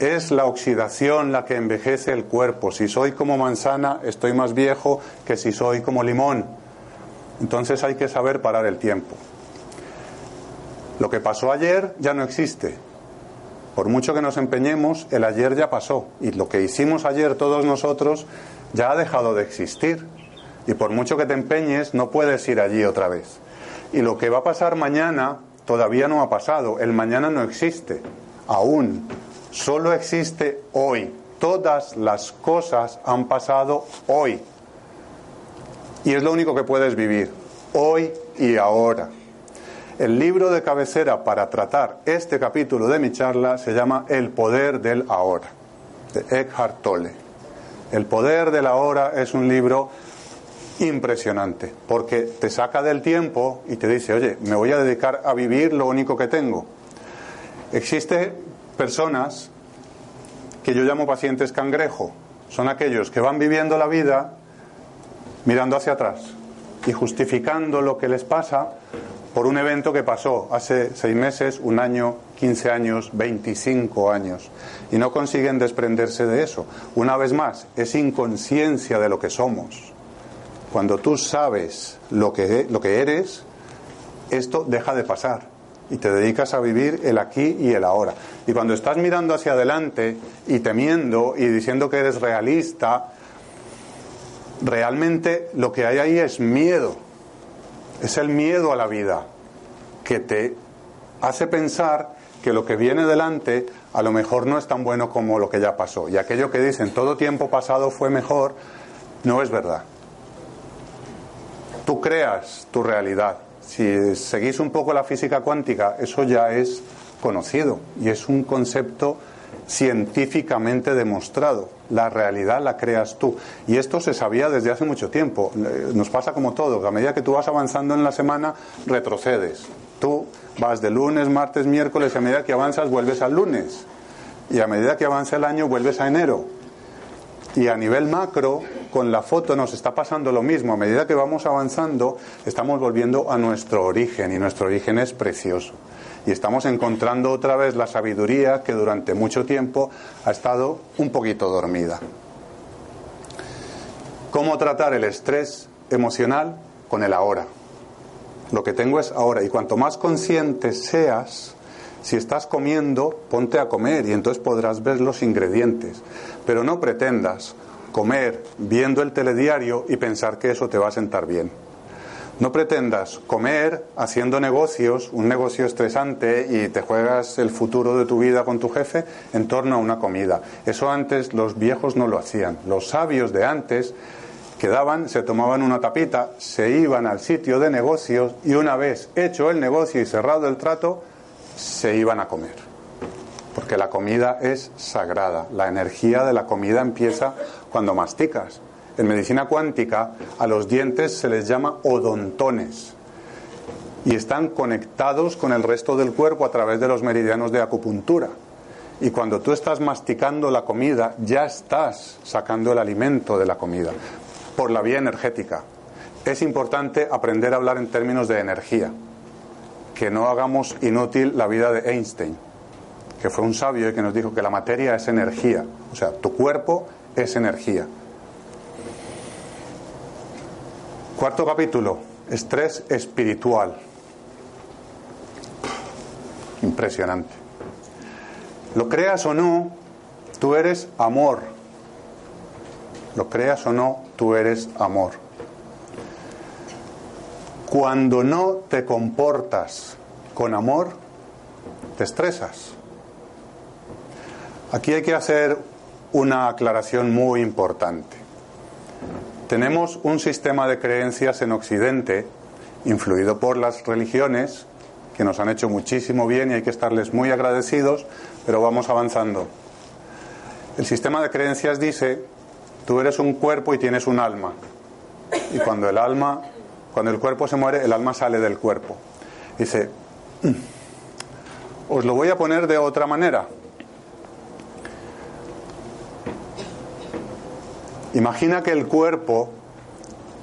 Es la oxidación la que envejece el cuerpo. Si soy como manzana, estoy más viejo que si soy como limón. Entonces hay que saber parar el tiempo. Lo que pasó ayer ya no existe. Por mucho que nos empeñemos, el ayer ya pasó. Y lo que hicimos ayer todos nosotros ya ha dejado de existir. Y por mucho que te empeñes, no puedes ir allí otra vez. Y lo que va a pasar mañana todavía no ha pasado. El mañana no existe. Aún solo existe hoy. Todas las cosas han pasado hoy. Y es lo único que puedes vivir, hoy y ahora. El libro de cabecera para tratar este capítulo de mi charla se llama El poder del ahora, de Eckhart Tolle. El poder del ahora es un libro impresionante, porque te saca del tiempo y te dice, oye, me voy a dedicar a vivir lo único que tengo. Existe personas que yo llamo pacientes cangrejo. Son aquellos que van viviendo la vida mirando hacia atrás y justificando lo que les pasa por un evento que pasó hace seis meses, un año, 15 años, 25 años. Y no consiguen desprenderse de eso. Una vez más, es inconsciencia de lo que somos. Cuando tú sabes lo que, lo que eres, esto deja de pasar y te dedicas a vivir el aquí y el ahora. Y cuando estás mirando hacia adelante y temiendo y diciendo que eres realista, realmente lo que hay ahí es miedo. Es el miedo a la vida que te hace pensar que lo que viene delante a lo mejor no es tan bueno como lo que ya pasó. Y aquello que dicen todo tiempo pasado fue mejor, no es verdad. Tú creas tu realidad. Si seguís un poco la física cuántica, eso ya es conocido y es un concepto científicamente demostrado. La realidad la creas tú. Y esto se sabía desde hace mucho tiempo. Nos pasa como todo, a medida que tú vas avanzando en la semana, retrocedes. Tú vas de lunes, martes, miércoles, y a medida que avanzas vuelves al lunes. Y a medida que avanza el año vuelves a enero. Y a nivel macro, con la foto nos está pasando lo mismo. A medida que vamos avanzando, estamos volviendo a nuestro origen y nuestro origen es precioso. Y estamos encontrando otra vez la sabiduría que durante mucho tiempo ha estado un poquito dormida. ¿Cómo tratar el estrés emocional con el ahora? Lo que tengo es ahora. Y cuanto más consciente seas, si estás comiendo, ponte a comer y entonces podrás ver los ingredientes. Pero no pretendas comer viendo el telediario y pensar que eso te va a sentar bien. No pretendas comer haciendo negocios, un negocio estresante y te juegas el futuro de tu vida con tu jefe en torno a una comida. Eso antes los viejos no lo hacían. Los sabios de antes quedaban, se tomaban una tapita, se iban al sitio de negocios y una vez hecho el negocio y cerrado el trato, se iban a comer. Porque la comida es sagrada. La energía de la comida empieza cuando masticas. En medicina cuántica a los dientes se les llama odontones y están conectados con el resto del cuerpo a través de los meridianos de acupuntura. Y cuando tú estás masticando la comida, ya estás sacando el alimento de la comida por la vía energética. Es importante aprender a hablar en términos de energía, que no hagamos inútil la vida de Einstein, que fue un sabio y que nos dijo que la materia es energía, o sea, tu cuerpo es energía. Cuarto capítulo, estrés espiritual. Impresionante. Lo creas o no, tú eres amor. Lo creas o no, tú eres amor. Cuando no te comportas con amor, te estresas. Aquí hay que hacer una aclaración muy importante. Tenemos un sistema de creencias en Occidente, influido por las religiones, que nos han hecho muchísimo bien y hay que estarles muy agradecidos, pero vamos avanzando. El sistema de creencias dice, tú eres un cuerpo y tienes un alma. Y cuando el alma, cuando el cuerpo se muere, el alma sale del cuerpo. Dice, mm, os lo voy a poner de otra manera. Imagina que el cuerpo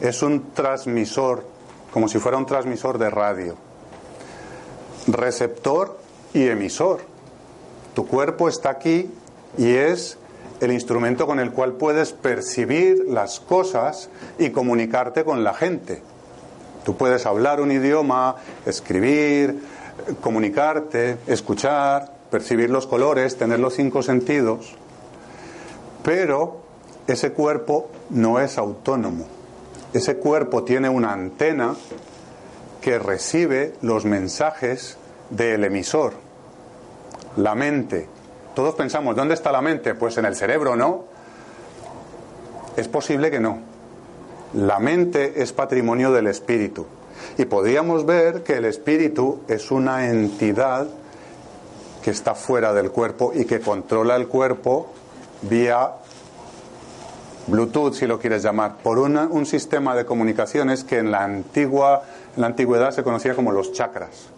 es un transmisor, como si fuera un transmisor de radio. Receptor y emisor. Tu cuerpo está aquí y es el instrumento con el cual puedes percibir las cosas y comunicarte con la gente. Tú puedes hablar un idioma, escribir, comunicarte, escuchar, percibir los colores, tener los cinco sentidos, pero ese cuerpo no es autónomo. Ese cuerpo tiene una antena que recibe los mensajes del emisor. La mente. Todos pensamos, ¿dónde está la mente? Pues en el cerebro, ¿no? Es posible que no. La mente es patrimonio del espíritu. Y podríamos ver que el espíritu es una entidad que está fuera del cuerpo y que controla el cuerpo vía Bluetooth, si lo quieres llamar, por un sistema de comunicaciones que en la, antigua, en la antigüedad se conocía como los chakras.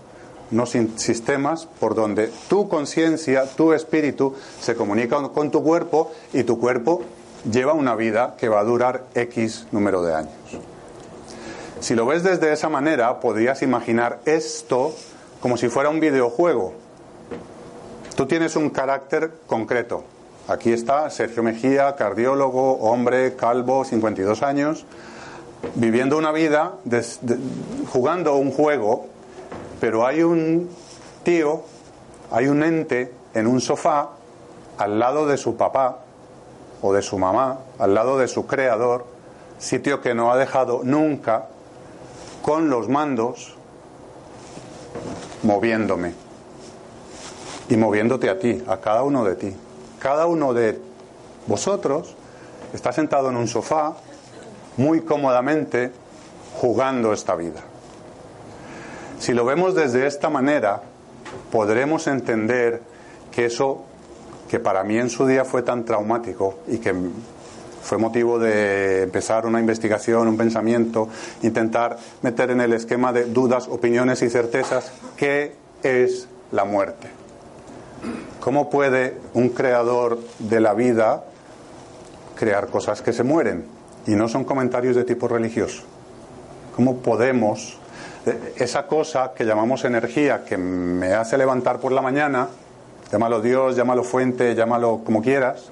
unos sistemas por donde tu conciencia, tu espíritu se comunica con tu cuerpo y tu cuerpo lleva una vida que va a durar X número de años. Si lo ves desde esa manera, podrías imaginar esto como si fuera un videojuego. Tú tienes un carácter concreto. Aquí está Sergio Mejía, cardiólogo, hombre, calvo, 52 años, viviendo una vida, jugando un juego, pero hay un tío, hay un ente en un sofá al lado de su papá o de su mamá, al lado de su creador, sitio que no ha dejado nunca con los mandos moviéndome y moviéndote a ti, a cada uno de ti. Cada uno de vosotros está sentado en un sofá muy cómodamente jugando esta vida. Si lo vemos desde esta manera, podremos entender que eso que para mí en su día fue tan traumático y que fue motivo de empezar una investigación, un pensamiento, intentar meter en el esquema de dudas, opiniones y certezas qué es la muerte. ¿Cómo puede un creador de la vida crear cosas que se mueren? Y no son comentarios de tipo religioso. ¿Cómo podemos, eh, esa cosa que llamamos energía, que me hace levantar por la mañana, llámalo Dios, llámalo fuente, llámalo como quieras,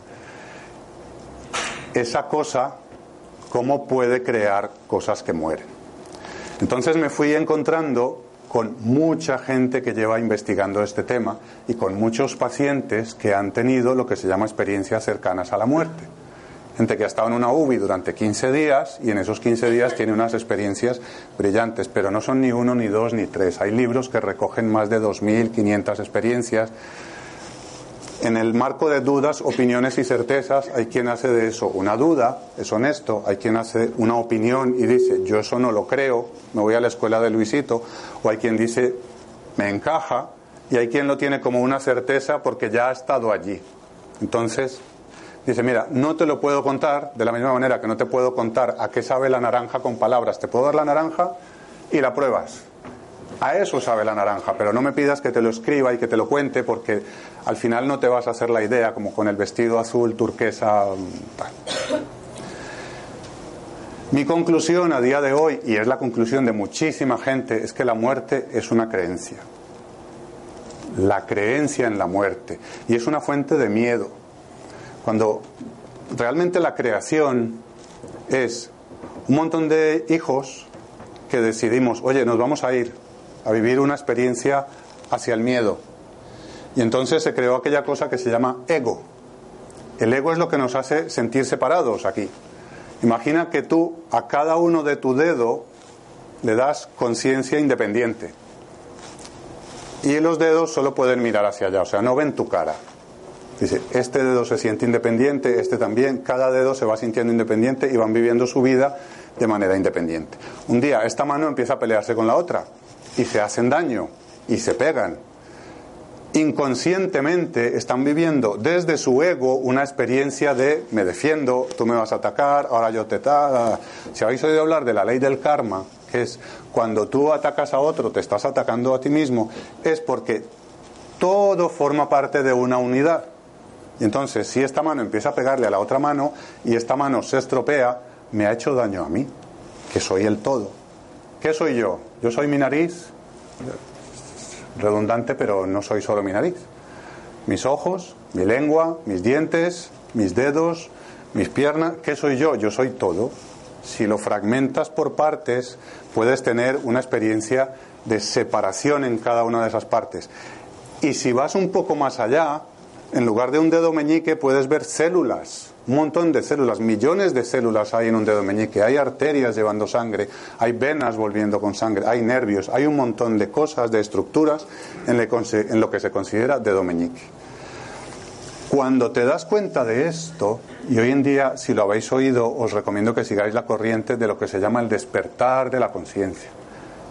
esa cosa, cómo puede crear cosas que mueren. Entonces me fui encontrando con mucha gente que lleva investigando este tema y con muchos pacientes que han tenido lo que se llama experiencias cercanas a la muerte. Gente que ha estado en una UBI durante 15 días y en esos 15 días tiene unas experiencias brillantes, pero no son ni uno, ni dos, ni tres. Hay libros que recogen más de 2.500 experiencias en el marco de dudas, opiniones y certezas, hay quien hace de eso una duda, es honesto, hay quien hace una opinión y dice, yo eso no lo creo, me voy a la escuela de Luisito, o hay quien dice, me encaja, y hay quien lo tiene como una certeza porque ya ha estado allí. Entonces, dice, mira, no te lo puedo contar de la misma manera que no te puedo contar a qué sabe la naranja con palabras, te puedo dar la naranja y la pruebas. A eso sabe la naranja, pero no me pidas que te lo escriba y que te lo cuente porque al final no te vas a hacer la idea como con el vestido azul turquesa. Mm, Mi conclusión a día de hoy, y es la conclusión de muchísima gente, es que la muerte es una creencia. La creencia en la muerte. Y es una fuente de miedo. Cuando realmente la creación es un montón de hijos que decidimos, oye, nos vamos a ir a vivir una experiencia hacia el miedo. Y entonces se creó aquella cosa que se llama ego. El ego es lo que nos hace sentir separados aquí. Imagina que tú a cada uno de tu dedo le das conciencia independiente. Y los dedos solo pueden mirar hacia allá, o sea, no ven tu cara. Dice, este dedo se siente independiente, este también, cada dedo se va sintiendo independiente y van viviendo su vida de manera independiente. Un día esta mano empieza a pelearse con la otra y se hacen daño y se pegan. Inconscientemente están viviendo desde su ego una experiencia de me defiendo, tú me vas a atacar, ahora yo te ataco. Si habéis oído hablar de la ley del karma, que es cuando tú atacas a otro, te estás atacando a ti mismo, es porque todo forma parte de una unidad. Entonces, si esta mano empieza a pegarle a la otra mano y esta mano se estropea, me ha hecho daño a mí, que soy el todo. ¿Qué soy yo? Yo soy mi nariz, redundante, pero no soy solo mi nariz. Mis ojos, mi lengua, mis dientes, mis dedos, mis piernas. ¿Qué soy yo? Yo soy todo. Si lo fragmentas por partes, puedes tener una experiencia de separación en cada una de esas partes. Y si vas un poco más allá, en lugar de un dedo meñique puedes ver células un montón de células, millones de células hay en un dedo meñique, hay arterias llevando sangre, hay venas volviendo con sangre, hay nervios, hay un montón de cosas, de estructuras en lo que se considera dedo meñique. Cuando te das cuenta de esto, y hoy en día, si lo habéis oído, os recomiendo que sigáis la corriente de lo que se llama el despertar de la conciencia.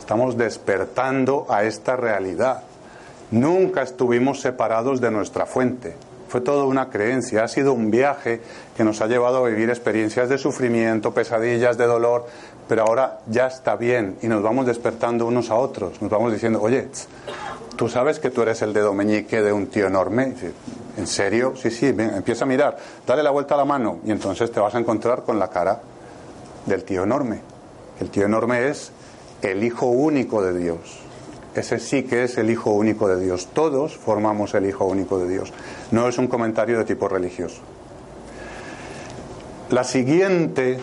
Estamos despertando a esta realidad. Nunca estuvimos separados de nuestra fuente fue toda una creencia, ha sido un viaje que nos ha llevado a vivir experiencias de sufrimiento, pesadillas, de dolor, pero ahora ya está bien y nos vamos despertando unos a otros, nos vamos diciendo, oye, tú sabes que tú eres el dedo meñique de un tío enorme. ¿En serio? Sí, sí, empieza a mirar, dale la vuelta a la mano y entonces te vas a encontrar con la cara del tío enorme. El tío enorme es el Hijo único de Dios. Ese sí que es el Hijo único de Dios. Todos formamos el Hijo único de Dios. No es un comentario de tipo religioso. La siguiente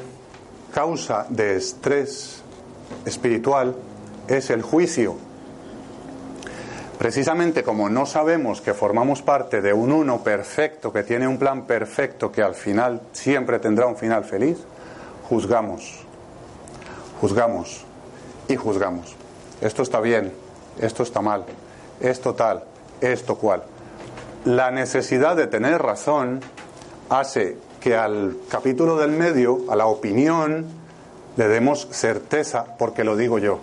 causa de estrés espiritual es el juicio. Precisamente como no sabemos que formamos parte de un uno perfecto, que tiene un plan perfecto, que al final siempre tendrá un final feliz, juzgamos, juzgamos y juzgamos. Esto está bien, esto está mal, esto tal, esto cual. La necesidad de tener razón hace que al capítulo del medio, a la opinión, le demos certeza porque lo digo yo.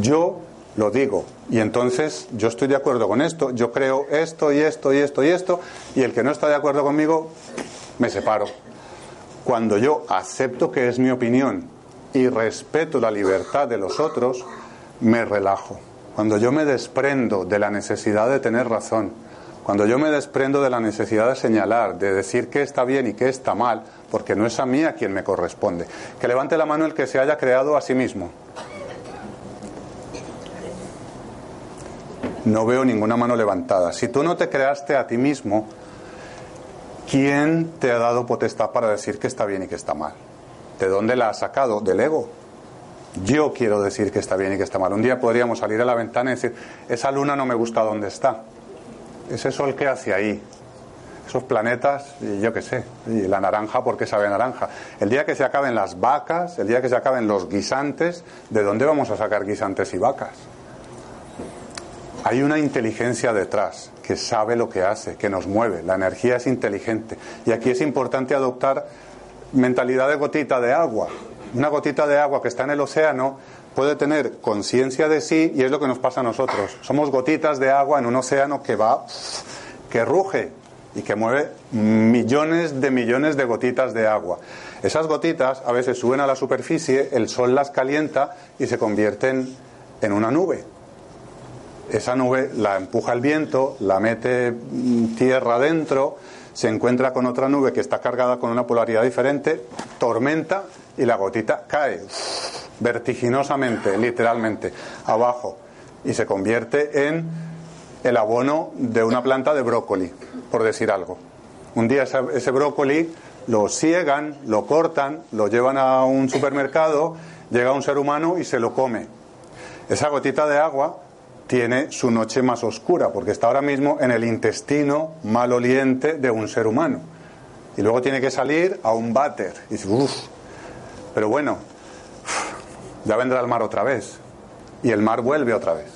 Yo lo digo. Y entonces yo estoy de acuerdo con esto, yo creo esto y esto y esto y esto, y el que no está de acuerdo conmigo, me separo. Cuando yo acepto que es mi opinión y respeto la libertad de los otros, me relajo. Cuando yo me desprendo de la necesidad de tener razón, cuando yo me desprendo de la necesidad de señalar, de decir qué está bien y qué está mal, porque no es a mí a quien me corresponde, que levante la mano el que se haya creado a sí mismo. No veo ninguna mano levantada. Si tú no te creaste a ti mismo, ¿quién te ha dado potestad para decir que está bien y que está mal? ¿De dónde la has sacado? Del ego. Yo quiero decir que está bien y que está mal. Un día podríamos salir a la ventana y decir, esa luna no me gusta dónde está. Ese sol que hace ahí. Esos planetas, y yo qué sé, y la naranja porque sabe naranja. El día que se acaben las vacas, el día que se acaben los guisantes, ¿de dónde vamos a sacar guisantes y vacas? Hay una inteligencia detrás que sabe lo que hace, que nos mueve. La energía es inteligente. Y aquí es importante adoptar mentalidad de gotita de agua. Una gotita de agua que está en el océano puede tener conciencia de sí y es lo que nos pasa a nosotros. Somos gotitas de agua en un océano que va, que ruge y que mueve millones de millones de gotitas de agua. Esas gotitas a veces suben a la superficie, el sol las calienta y se convierten en una nube esa nube la empuja el viento, la mete mm, tierra adentro, se encuentra con otra nube que está cargada con una polaridad diferente, tormenta y la gotita cae vertiginosamente, literalmente, abajo y se convierte en el abono de una planta de brócoli, por decir algo. Un día ese, brócoli lo ciegan, lo cortan, lo llevan a un supermercado, llega un ser humano y se lo come. Esa gotita de agua tiene su noche más oscura, porque está ahora mismo en el intestino maloliente de un ser humano. Y luego tiene que salir a un váter. Y dice, uff, pero bueno, ya vendrá el mar otra vez. Y el mar vuelve otra vez.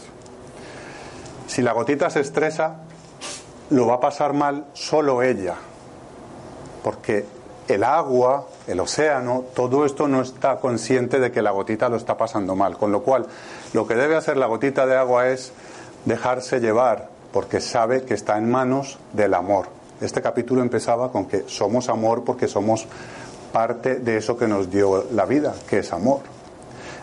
Si la gotita se estresa, lo va a pasar mal solo ella. Porque el agua, el océano, todo esto no está consciente de que la gotita lo está pasando mal. Con lo cual, lo que debe hacer la gotita de agua es dejarse llevar, porque sabe que está en manos del amor. Este capítulo empezaba con que somos amor porque somos parte de eso que nos dio la vida, que es amor.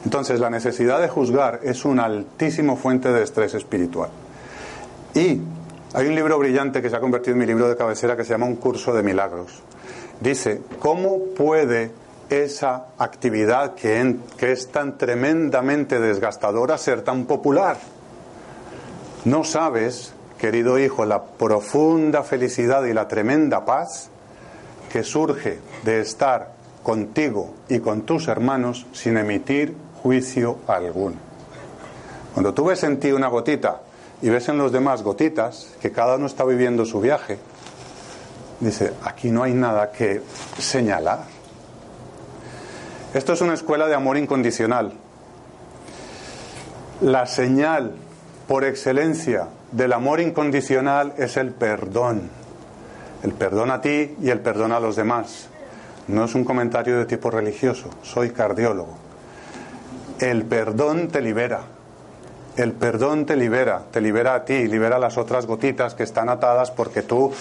Entonces, la necesidad de juzgar es una altísima fuente de estrés espiritual. Y hay un libro brillante que se ha convertido en mi libro de cabecera que se llama Un curso de milagros. Dice, ¿cómo puede esa actividad que, es tan tremendamente desgastadora ser tan popular? No sabes, querido hijo, la profunda felicidad y la tremenda paz que surge de estar contigo y con tus hermanos sin emitir juicio alguno. Cuando tú ves en ti una gotita y ves en los demás gotitas, que cada uno está viviendo su viaje, Dice, aquí no hay nada que señalar. Esto es una escuela de amor incondicional. La señal por excelencia del amor incondicional es el perdón. El perdón a ti y el perdón a los demás. No es un comentario de tipo religioso, soy cardiólogo. El perdón te libera. El perdón te libera, te libera a ti, libera a las otras gotitas que están atadas porque tú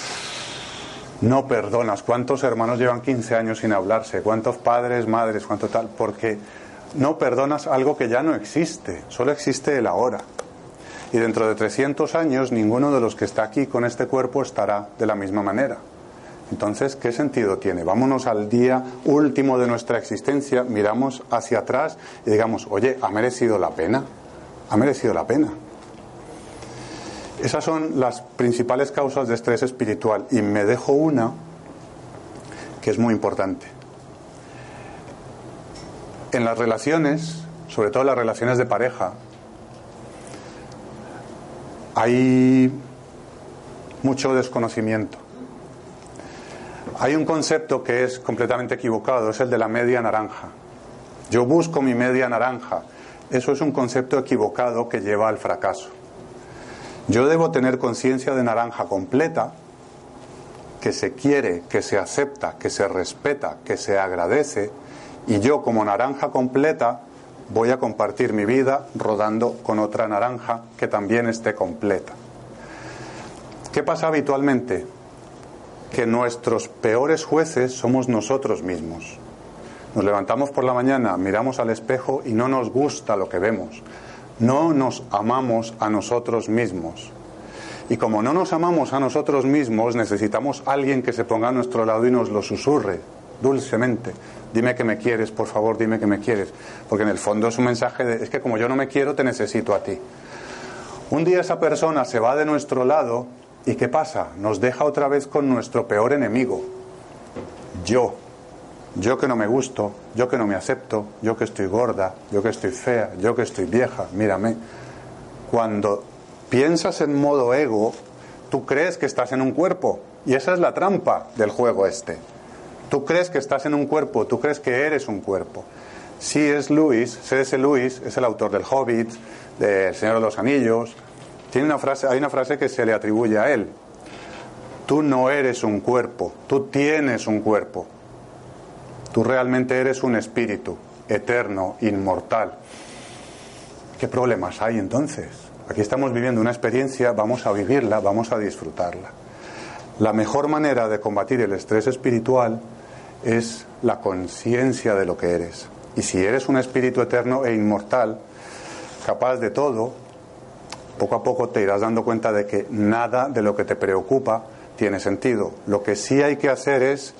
no perdonas. ¿Cuántos hermanos llevan 15 años sin hablarse? ¿Cuántos padres, madres, cuánto tal? Porque no perdonas algo que ya no existe, solo existe el ahora. Y dentro de 300 años ninguno de los que está aquí con este cuerpo estará de la misma manera. Entonces, ¿qué sentido tiene? Vámonos al día último de nuestra existencia, miramos hacia atrás y digamos, oye, ¿ha merecido la pena? ¿Ha merecido la pena? Esas son las principales causas de estrés espiritual y me dejo una que es muy importante. En las relaciones, sobre todo las relaciones de pareja, hay mucho desconocimiento. Hay un concepto que es completamente equivocado, es el de la media naranja. Yo busco mi media naranja. Eso es un concepto equivocado que lleva al fracaso. Yo debo tener conciencia de naranja completa, que se quiere, que se acepta, que se respeta, que se agradece, y yo como naranja completa voy a compartir mi vida rodando con otra naranja que también esté completa. ¿Qué pasa habitualmente? Que nuestros peores jueces somos nosotros mismos. Nos levantamos por la mañana, miramos al espejo y no nos gusta lo que vemos. No nos amamos a nosotros mismos. Y como no nos amamos a nosotros mismos, necesitamos alguien que se ponga a nuestro lado y nos lo susurre dulcemente. Dime que me quieres, por favor, dime que me quieres. Porque en el fondo es un mensaje de, es que como yo no me quiero, te necesito a ti. Un día esa persona se va de nuestro lado y ¿qué pasa? Nos deja otra vez con nuestro peor enemigo. Yo. Yo que no me gusto, yo que no me acepto, yo que estoy gorda, yo que estoy fea, yo que estoy vieja, mírame. Cuando piensas en modo ego, tú crees que estás en un cuerpo. Y esa es la trampa del juego este. Tú crees que estás en un cuerpo, tú crees que eres un cuerpo. Si es Luis, C.S. Lewis es el autor del Hobbit, del Señor de los Anillos. Tiene una frase, hay una frase que se le atribuye a él. Tú no eres un cuerpo, tú tienes un cuerpo. Tú realmente eres un espíritu eterno, inmortal. ¿Qué problemas hay entonces? Aquí estamos viviendo una experiencia, vamos a vivirla, vamos a disfrutarla. La mejor manera de combatir el estrés espiritual es la conciencia de lo que eres. Y si eres un espíritu eterno e inmortal, capaz de todo, poco a poco te irás dando cuenta de que nada de lo que te preocupa tiene sentido. Lo que sí hay que hacer es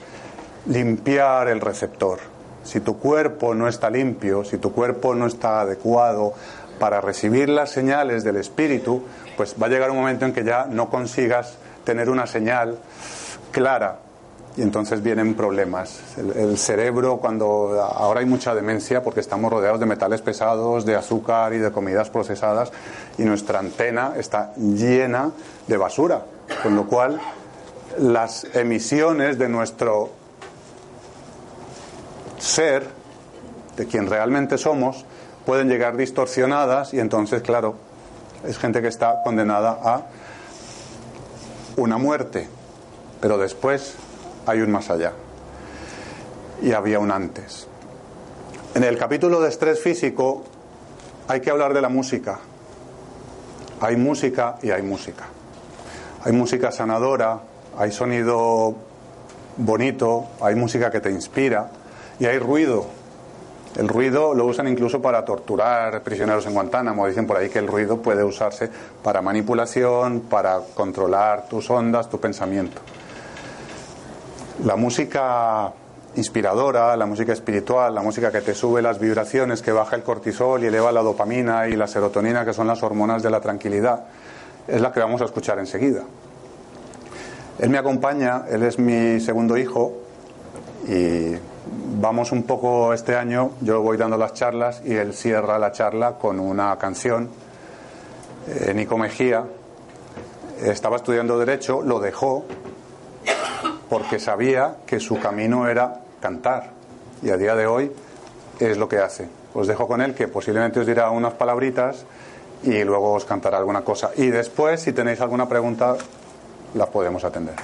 limpiar el receptor. Si tu cuerpo no está limpio, si tu cuerpo no está adecuado para recibir las señales del espíritu, pues va a llegar un momento en que ya no consigas tener una señal clara y entonces vienen problemas. El, cerebro, cuando ahora hay mucha demencia porque estamos rodeados de metales pesados, de azúcar y de comidas procesadas, y nuestra antena está llena de basura, con lo cual las emisiones de nuestro ser, de quien realmente somos, pueden llegar distorsionadas y entonces, claro, es gente que está condenada a una muerte, pero después hay un más allá. Y había un antes. En el capítulo de estrés físico hay que hablar de la música. Hay música y hay música. Hay música sanadora, hay sonido bonito, hay música que te inspira y hay ruido. El ruido lo usan incluso para torturar prisioneros en Guantánamo. Dicen por ahí que el ruido puede usarse para manipulación, para controlar tus ondas, tu pensamiento. La música inspiradora, la música espiritual, la música que te sube las vibraciones, que baja el cortisol y eleva la dopamina y la serotonina, que son las hormonas de la tranquilidad, es la que vamos a escuchar enseguida. Él me acompaña, él es mi segundo hijo y vamos un poco este año, yo voy dando las charlas y él cierra la charla con una canción. Eh, Nico Mejía estaba estudiando Derecho, lo dejó porque sabía que su camino era cantar. Y a día de hoy es lo que hace. Os dejo con él, que posiblemente os dirá unas palabritas y luego os cantará alguna cosa. Y después, si tenéis alguna pregunta, la podemos atender.